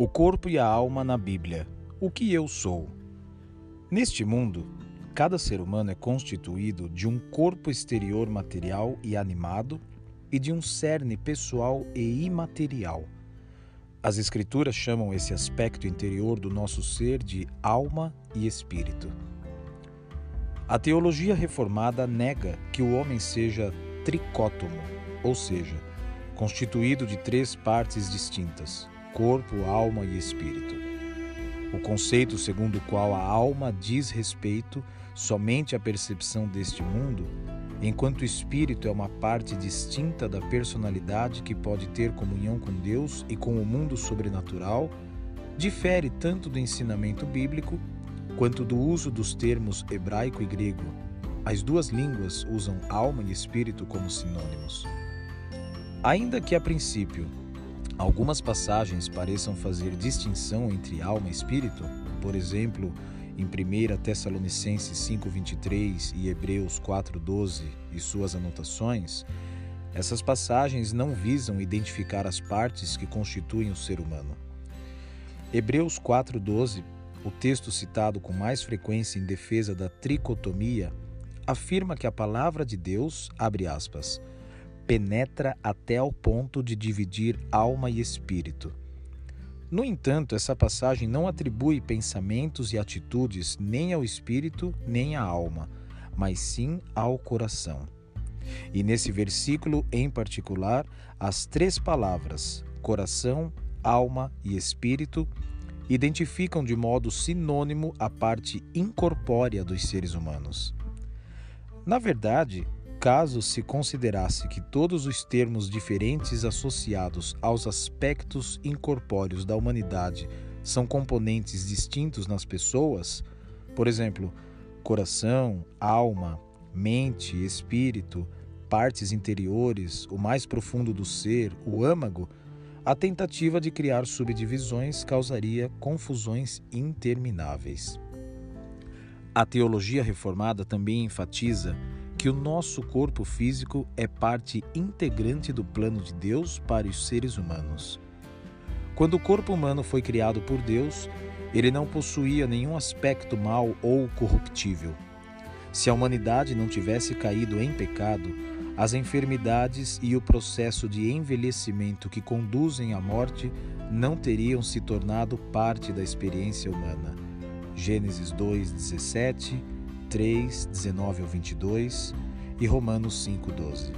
O corpo e a alma na Bíblia. O que eu sou? Neste mundo, cada ser humano é constituído de um corpo exterior material e animado e de um cerne pessoal e imaterial. As Escrituras chamam esse aspecto interior do nosso ser de alma e espírito. A teologia reformada nega que o homem seja tricótomo, ou seja, constituído de três partes distintas: corpo, alma e espírito. O conceito segundo o qual a alma diz respeito somente à percepção deste mundo, enquanto o espírito é uma parte distinta da personalidade que pode ter comunhão com Deus e com o mundo sobrenatural, difere tanto do ensinamento bíblico quanto do uso dos termos hebraico e grego. As duas línguas usam alma e espírito como sinônimos. Ainda que a princípio Algumas passagens pareçam fazer distinção entre alma e espírito, por exemplo, em 1 Tessalonicenses 5:23 e Hebreus 4:12 e suas anotações, essas passagens não visam identificar as partes que constituem o ser humano. Hebreus 4:12, o texto citado com mais frequência em defesa da tricotomia, afirma que a palavra de Deus, abre aspas, penetra até ao ponto de dividir alma e espírito. No entanto, essa passagem não atribui pensamentos e atitudes nem ao espírito nem à alma, mas sim ao coração. E nesse versículo em particular, as três palavras coração, alma e espírito identificam de modo sinônimo a parte incorpórea dos seres humanos. Na verdade, Caso se considerasse que todos os termos diferentes associados aos aspectos incorpóreos da humanidade são componentes distintos nas pessoas, por exemplo, coração, alma, mente, espírito, partes interiores, o mais profundo do ser, o âmago, a tentativa de criar subdivisões causaria confusões intermináveis. A teologia reformada também enfatiza que o nosso corpo físico é parte integrante do plano de Deus para os seres humanos. Quando o corpo humano foi criado por Deus, ele não possuía nenhum aspecto mau ou corruptível. Se a humanidade não tivesse caído em pecado, as enfermidades e o processo de envelhecimento que conduzem à morte não teriam se tornado parte da experiência humana. Gênesis 2, 17 3, 19 ao 22 e Romanos 5, 12.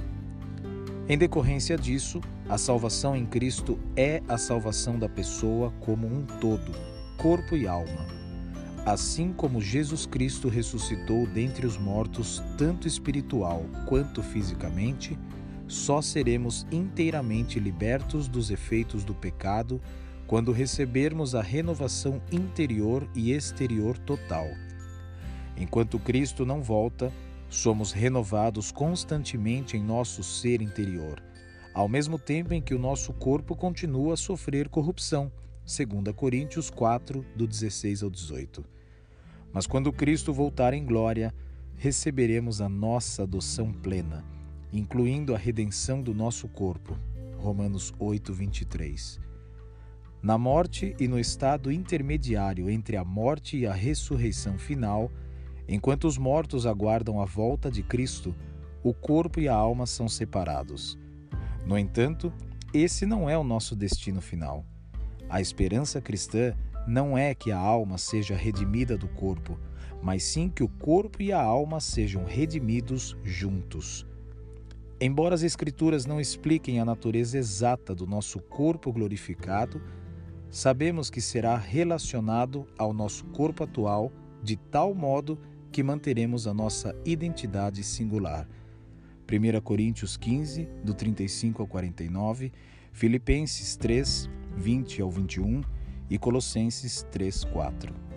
Em decorrência disso, a salvação em Cristo é a salvação da pessoa como um todo, corpo e alma. Assim como Jesus Cristo ressuscitou dentre os mortos, tanto espiritual quanto fisicamente, só seremos inteiramente libertos dos efeitos do pecado quando recebermos a renovação interior e exterior total Enquanto Cristo não volta, somos renovados constantemente em nosso ser interior, ao mesmo tempo em que o nosso corpo continua a sofrer corrupção, 2 Coríntios 4, do 16 ao 18. Mas quando Cristo voltar em glória, receberemos a nossa adoção plena, incluindo a redenção do nosso corpo. Romanos 8, 23. Na morte e no estado intermediário entre a morte e a ressurreição final, Enquanto os mortos aguardam a volta de Cristo, o corpo e a alma são separados. No entanto, esse não é o nosso destino final. A esperança cristã não é que a alma seja redimida do corpo, mas sim que o corpo e a alma sejam redimidos juntos. Embora as Escrituras não expliquem a natureza exata do nosso corpo glorificado, sabemos que será relacionado ao nosso corpo atual de tal modo que manteremos a nossa identidade singular. 1 Coríntios 15, do 35 ao 49, Filipenses 3, 20 ao 21 e Colossenses 3, 4.